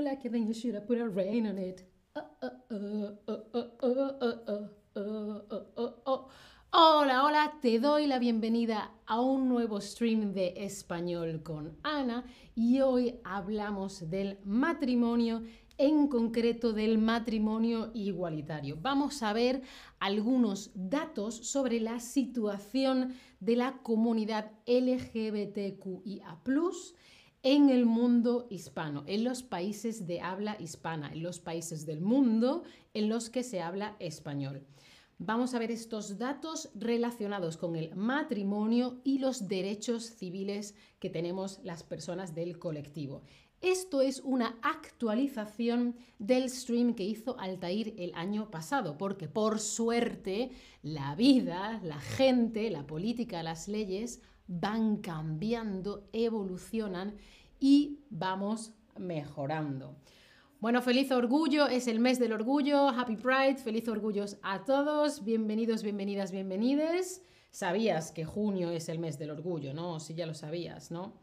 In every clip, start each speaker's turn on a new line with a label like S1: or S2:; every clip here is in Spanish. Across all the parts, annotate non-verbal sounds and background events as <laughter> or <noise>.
S1: like then you should have it. Hola, hola, te doy la bienvenida a un nuevo stream de español con Ana y hoy hablamos del matrimonio, en concreto del matrimonio igualitario. Vamos a ver algunos datos sobre la situación de la comunidad LGBTQIA en el mundo hispano, en los países de habla hispana, en los países del mundo en los que se habla español. Vamos a ver estos datos relacionados con el matrimonio y los derechos civiles que tenemos las personas del colectivo. Esto es una actualización del stream que hizo Altair el año pasado, porque por suerte la vida, la gente, la política, las leyes van cambiando, evolucionan y vamos mejorando. Bueno, feliz orgullo, es el mes del orgullo, Happy Pride, feliz orgullos a todos, bienvenidos, bienvenidas, bienvenides. Sabías que junio es el mes del orgullo, ¿no? Si ya lo sabías, ¿no?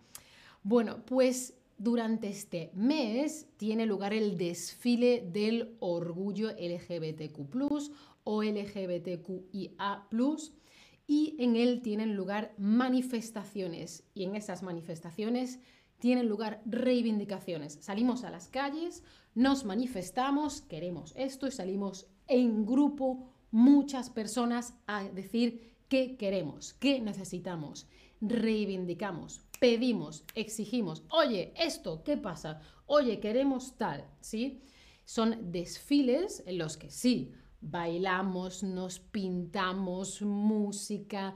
S1: Bueno, pues durante este mes tiene lugar el desfile del orgullo LGBTQ o LGBTQIA y en él tienen lugar manifestaciones y en esas manifestaciones tienen lugar reivindicaciones. Salimos a las calles, nos manifestamos, queremos esto y salimos en grupo muchas personas a decir qué queremos, qué necesitamos, reivindicamos, pedimos, exigimos, oye, esto, ¿qué pasa? Oye, queremos tal, ¿sí? Son desfiles en los que sí, bailamos, nos pintamos, música,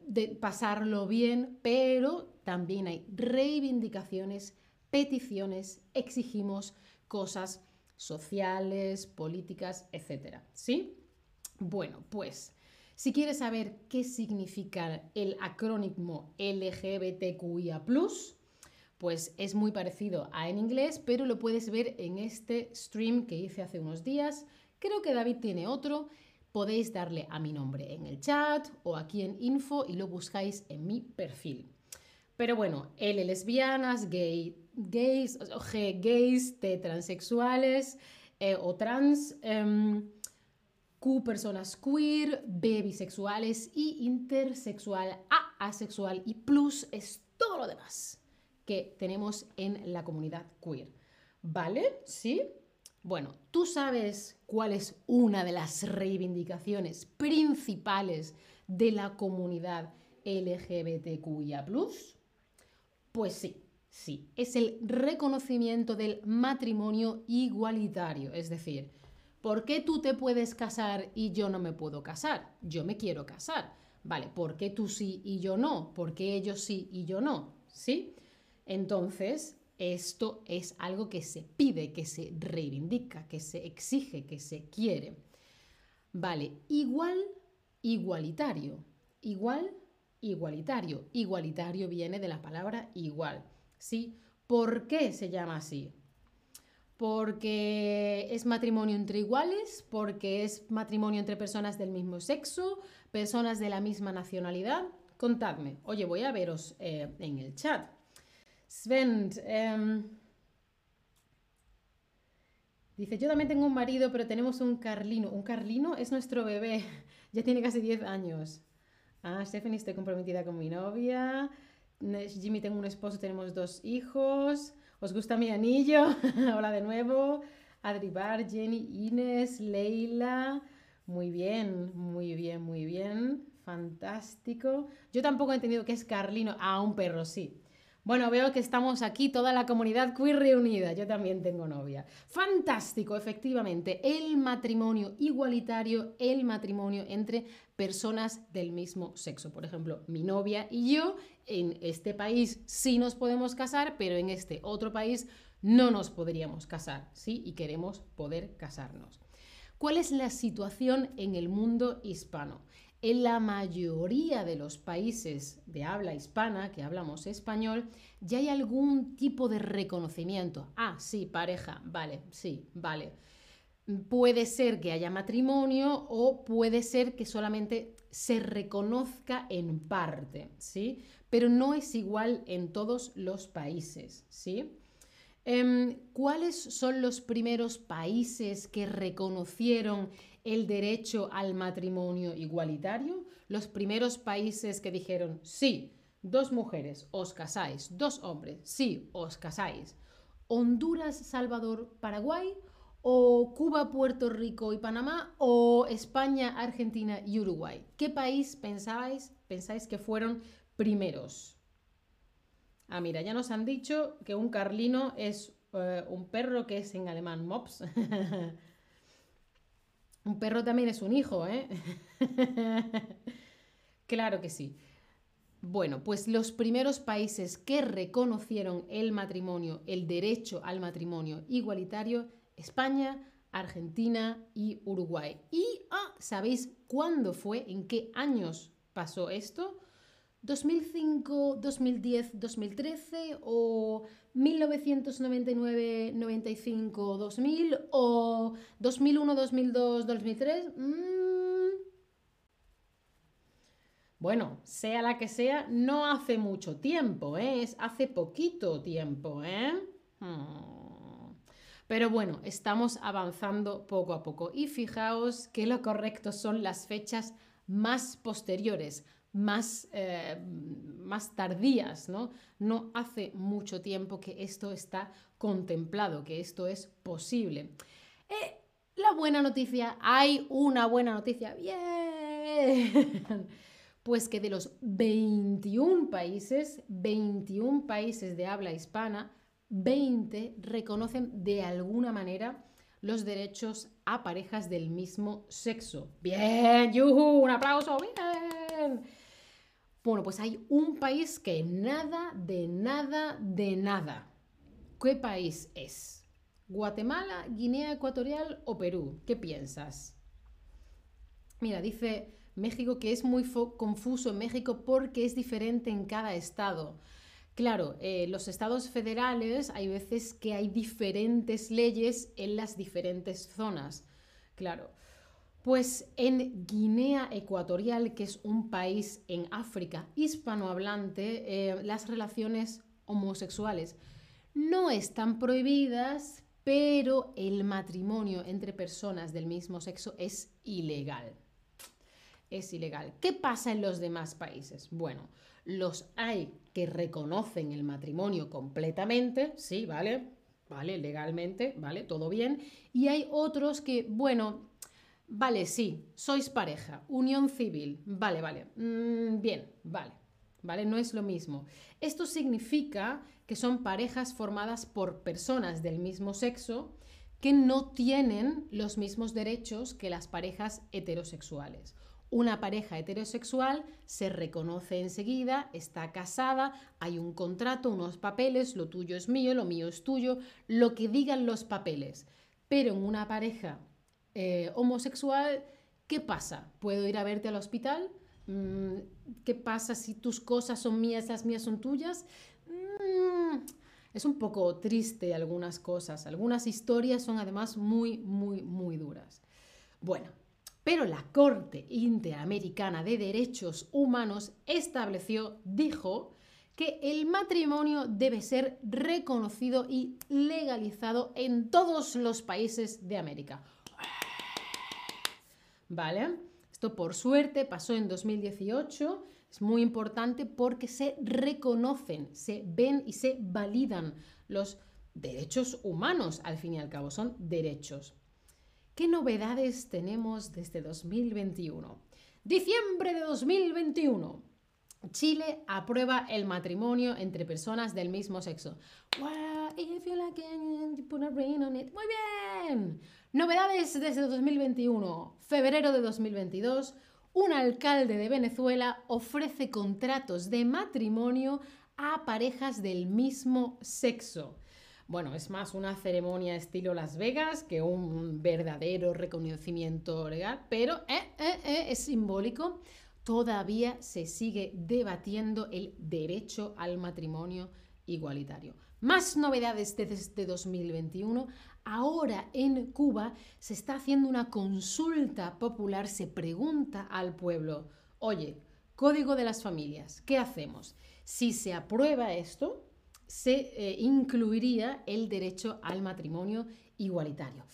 S1: de pasarlo bien, pero también hay reivindicaciones, peticiones, exigimos cosas sociales, políticas, etc. ¿Sí? Bueno, pues si quieres saber qué significa el acrónimo LGBTQIA, pues es muy parecido a en inglés, pero lo puedes ver en este stream que hice hace unos días Creo que David tiene otro. Podéis darle a mi nombre en el chat o aquí en info y lo buscáis en mi perfil. Pero bueno, L lesbianas, gay, gays, G gays, T transexuales eh, o trans, em, Q personas queer, B bisexuales y intersexual, A asexual y plus es todo lo demás que tenemos en la comunidad queer. ¿Vale? ¿Sí? Bueno, ¿tú sabes cuál es una de las reivindicaciones principales de la comunidad LGBTQIA? Pues sí, sí, es el reconocimiento del matrimonio igualitario, es decir, ¿por qué tú te puedes casar y yo no me puedo casar? Yo me quiero casar. Vale, ¿por qué tú sí y yo no? ¿Por qué ellos sí y yo no? ¿Sí? Entonces, esto es algo que se pide, que se reivindica, que se exige, que se quiere. Vale, igual, igualitario. Igual, igualitario. Igualitario viene de la palabra igual. ¿Sí? ¿Por qué se llama así? Porque es matrimonio entre iguales, porque es matrimonio entre personas del mismo sexo, personas de la misma nacionalidad. Contadme. Oye, voy a veros eh, en el chat. Sven, em, dice, yo también tengo un marido, pero tenemos un Carlino. Un Carlino es nuestro bebé, <laughs> ya tiene casi 10 años. Ah, Stephanie, estoy comprometida con mi novia. Jimmy, tengo un esposo, tenemos dos hijos. ¿Os gusta mi anillo? <laughs> Hola de nuevo. Adri Bar, Jenny, Ines, Leila. Muy bien, muy bien, muy bien. Fantástico. Yo tampoco he entendido qué es Carlino. Ah, un perro, sí. Bueno, veo que estamos aquí, toda la comunidad queer reunida. Yo también tengo novia. Fantástico, efectivamente. El matrimonio igualitario, el matrimonio entre personas del mismo sexo. Por ejemplo, mi novia y yo en este país sí nos podemos casar, pero en este otro país no nos podríamos casar, ¿sí? Y queremos poder casarnos. ¿Cuál es la situación en el mundo hispano? En la mayoría de los países de habla hispana, que hablamos español, ya hay algún tipo de reconocimiento. Ah, sí, pareja, vale, sí, vale. Puede ser que haya matrimonio o puede ser que solamente se reconozca en parte, ¿sí? Pero no es igual en todos los países, ¿sí? Em, ¿Cuáles son los primeros países que reconocieron el derecho al matrimonio igualitario? Los primeros países que dijeron, sí, dos mujeres, os casáis, dos hombres, sí, os casáis. Honduras, Salvador, Paraguay, o Cuba, Puerto Rico y Panamá, o España, Argentina y Uruguay. ¿Qué país pensáis, pensáis que fueron primeros? Ah, mira, ya nos han dicho que un carlino es eh, un perro que es en alemán mops. <laughs> un perro también es un hijo, ¿eh? <laughs> claro que sí. Bueno, pues los primeros países que reconocieron el matrimonio, el derecho al matrimonio igualitario, España, Argentina y Uruguay. ¿Y ah, sabéis cuándo fue? ¿En qué años pasó esto? ¿2005, 2010, 2013 o 1999, 95, 2000 o 2001, 2002, 2003? Bueno, sea la que sea, no hace mucho tiempo, ¿eh? es hace poquito tiempo. ¿eh? Hmm. Pero bueno, estamos avanzando poco a poco y fijaos que lo correcto son las fechas más posteriores, más, eh, más tardías, ¿no? No hace mucho tiempo que esto está contemplado, que esto es posible. Eh, la buena noticia, hay una buena noticia, bien, <laughs> pues que de los 21 países, 21 países de habla hispana, 20 reconocen de alguna manera los derechos a parejas del mismo sexo. Bien, yuhu, un aplauso, bien. Bueno, pues hay un país que nada, de nada, de nada. ¿Qué país es? ¿Guatemala, Guinea Ecuatorial o Perú? ¿Qué piensas? Mira, dice México que es muy confuso en México porque es diferente en cada estado. Claro, eh, los estados federales hay veces que hay diferentes leyes en las diferentes zonas. Claro. Pues en Guinea Ecuatorial, que es un país en África hispanohablante, eh, las relaciones homosexuales no están prohibidas, pero el matrimonio entre personas del mismo sexo es ilegal. Es ilegal. ¿Qué pasa en los demás países? Bueno, los hay que reconocen el matrimonio completamente, sí, ¿vale? Vale, legalmente, ¿vale? Todo bien. Y hay otros que, bueno, Vale, sí, sois pareja, unión civil, vale, vale, mm, bien, vale, vale, no es lo mismo. Esto significa que son parejas formadas por personas del mismo sexo que no tienen los mismos derechos que las parejas heterosexuales. Una pareja heterosexual se reconoce enseguida, está casada, hay un contrato, unos papeles, lo tuyo es mío, lo mío es tuyo, lo que digan los papeles. Pero en una pareja eh, homosexual, ¿qué pasa? ¿Puedo ir a verte al hospital? Mm, ¿Qué pasa si tus cosas son mías, las mías son tuyas? Mm, es un poco triste algunas cosas. Algunas historias son además muy, muy, muy duras. Bueno, pero la Corte Interamericana de Derechos Humanos estableció, dijo, que el matrimonio debe ser reconocido y legalizado en todos los países de América. ¿Vale? Esto por suerte pasó en 2018, es muy importante porque se reconocen, se ven y se validan los derechos humanos, al fin y al cabo, son derechos. ¿Qué novedades tenemos desde 2021? Diciembre de 2021. Chile aprueba el matrimonio entre personas del mismo sexo. Muy bien. Novedades desde 2021. Febrero de 2022. Un alcalde de Venezuela ofrece contratos de matrimonio a parejas del mismo sexo. Bueno, es más una ceremonia estilo Las Vegas que un verdadero reconocimiento legal, pero eh, eh, eh, es simbólico todavía se sigue debatiendo el derecho al matrimonio igualitario. Más novedades desde 2021. Ahora en Cuba se está haciendo una consulta popular, se pregunta al pueblo, oye, código de las familias, ¿qué hacemos? Si se aprueba esto, se eh, incluiría el derecho al matrimonio igualitario.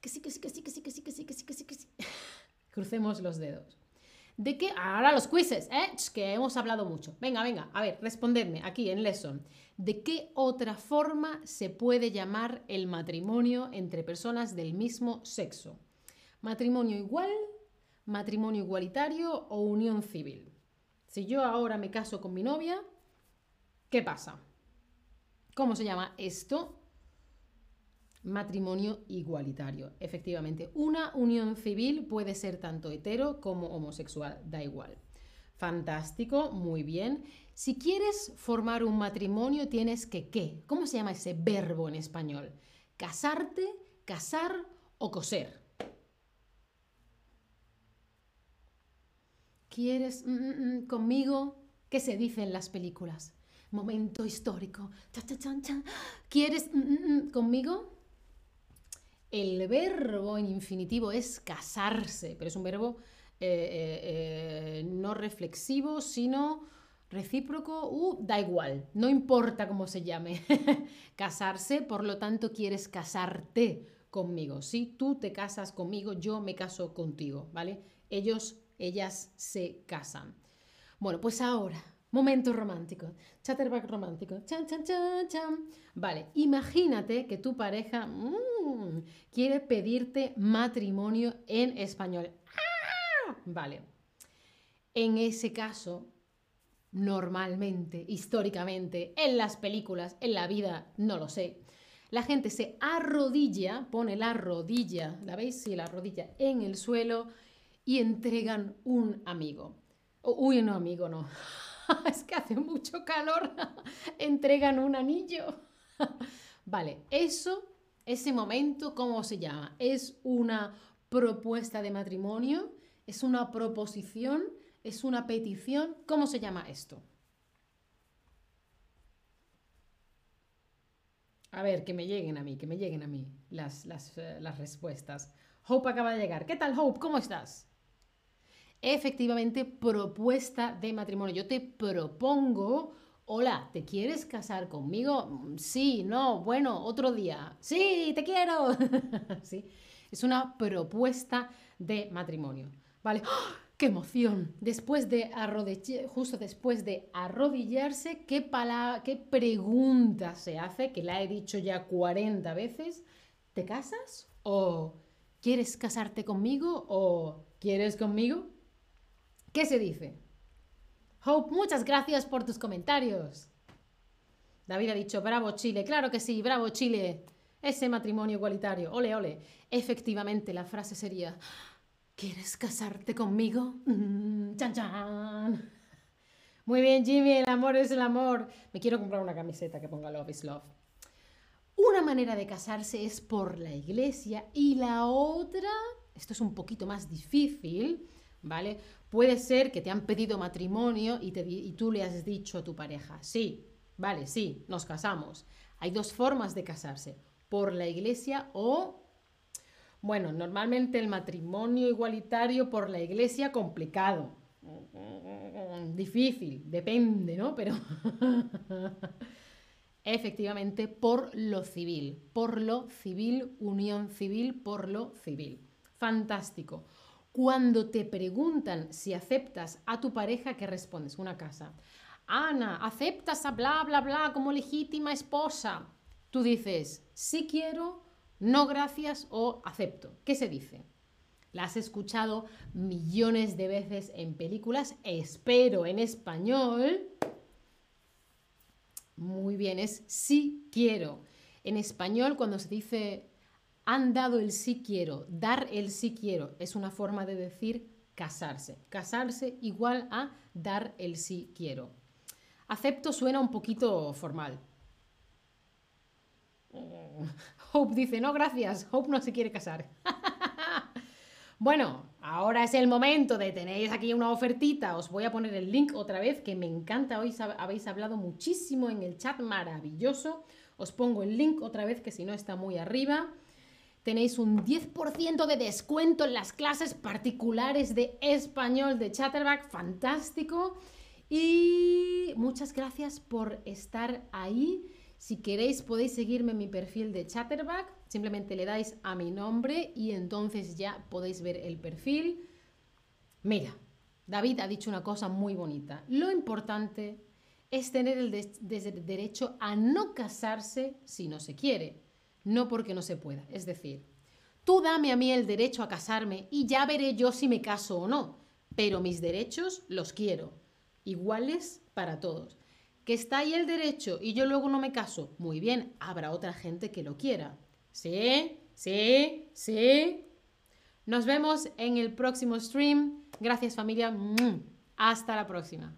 S1: Que sí, que sí, que sí, que sí, que sí, que sí, que sí, que sí, que sí. <laughs> Crucemos los dedos. ¿De qué? Ahora los quizzes, ¿eh? que hemos hablado mucho. Venga, venga, a ver, respondedme aquí en Lesson. ¿De qué otra forma se puede llamar el matrimonio entre personas del mismo sexo? ¿Matrimonio igual, matrimonio igualitario o unión civil? Si yo ahora me caso con mi novia, ¿qué pasa? ¿Cómo se llama esto? Matrimonio igualitario. Efectivamente, una unión civil puede ser tanto hetero como homosexual, da igual. Fantástico, muy bien. Si quieres formar un matrimonio, tienes que ¿qué? ¿Cómo se llama ese verbo en español? Casarte, casar o coser. ¿Quieres mm, mm, mm, conmigo? ¿Qué se dice en las películas? Momento histórico. ¿Quieres conmigo? El verbo en infinitivo es casarse, pero es un verbo eh, eh, eh, no reflexivo, sino recíproco, uh, da igual, no importa cómo se llame. <laughs> casarse, por lo tanto, quieres casarte conmigo. Si tú te casas conmigo, yo me caso contigo, ¿vale? Ellos, ellas se casan. Bueno, pues ahora Momento romántico. Chatterback romántico. Chan, chan, chan, chan. Vale, imagínate que tu pareja mm, quiere pedirte matrimonio en español. ¡Ah! Vale. En ese caso, normalmente, históricamente, en las películas, en la vida, no lo sé. La gente se arrodilla, pone la rodilla, ¿la veis? Sí, la rodilla en el suelo y entregan un amigo. uy, no, amigo, no. <laughs> es que hace mucho calor, <laughs> entregan un anillo. <laughs> vale, eso, ese momento, ¿cómo se llama? ¿Es una propuesta de matrimonio? ¿Es una proposición? ¿Es una petición? ¿Cómo se llama esto? A ver, que me lleguen a mí, que me lleguen a mí las, las, eh, las respuestas. Hope acaba de llegar. ¿Qué tal, Hope? ¿Cómo estás? Efectivamente propuesta de matrimonio. Yo te propongo, hola, ¿te quieres casar conmigo? Mm, sí, no, bueno, otro día. Sí, te quiero. <laughs> sí, es una propuesta de matrimonio. ¿Vale? ¡Ah! ¡Qué emoción! Después de justo después de arrodillarse, ¿qué, ¿qué pregunta se hace? Que la he dicho ya 40 veces. ¿Te casas? ¿O quieres casarte conmigo? ¿O quieres conmigo? ¿Qué se dice? Hope, muchas gracias por tus comentarios. David ha dicho, bravo Chile, claro que sí, bravo Chile. Ese matrimonio igualitario, ole, ole. Efectivamente, la frase sería, ¿quieres casarte conmigo? Mm, chan, chan. Muy bien, Jimmy, el amor es el amor. Me quiero comprar una camiseta que ponga Love is Love. Una manera de casarse es por la iglesia y la otra, esto es un poquito más difícil, ¿vale? Puede ser que te han pedido matrimonio y, y tú le has dicho a tu pareja, sí, vale, sí, nos casamos. Hay dos formas de casarse, por la iglesia o, bueno, normalmente el matrimonio igualitario por la iglesia complicado, difícil, depende, ¿no? Pero <laughs> efectivamente por lo civil, por lo civil, unión civil, por lo civil. Fantástico. Cuando te preguntan si aceptas a tu pareja, ¿qué respondes? Una casa. Ana, ¿aceptas a bla, bla, bla como legítima esposa? Tú dices, sí quiero, no gracias o acepto. ¿Qué se dice? La has escuchado millones de veces en películas, espero en español. Muy bien, es sí quiero. En español, cuando se dice han dado el sí quiero. Dar el sí quiero es una forma de decir casarse. Casarse igual a dar el sí quiero. Acepto suena un poquito formal. <laughs> Hope dice, no, gracias. Hope no se quiere casar. <laughs> bueno, ahora es el momento de tener aquí una ofertita. Os voy a poner el link otra vez, que me encanta. Hoy habéis hablado muchísimo en el chat, maravilloso. Os pongo el link otra vez, que si no está muy arriba tenéis un 10% de descuento en las clases particulares de español de Chatterback, fantástico. Y muchas gracias por estar ahí. Si queréis podéis seguirme en mi perfil de Chatterback. Simplemente le dais a mi nombre y entonces ya podéis ver el perfil. Mira, David ha dicho una cosa muy bonita. Lo importante es tener el derecho a no casarse si no se quiere, no porque no se pueda. Es decir, tú dame a mí el derecho a casarme y ya veré yo si me caso o no, pero mis derechos los quiero, iguales para todos. Que está ahí el derecho y yo luego no me caso, muy bien, habrá otra gente que lo quiera. ¿Sí? ¿Sí? ¿Sí? Nos vemos en el próximo stream. Gracias familia. Hasta la próxima.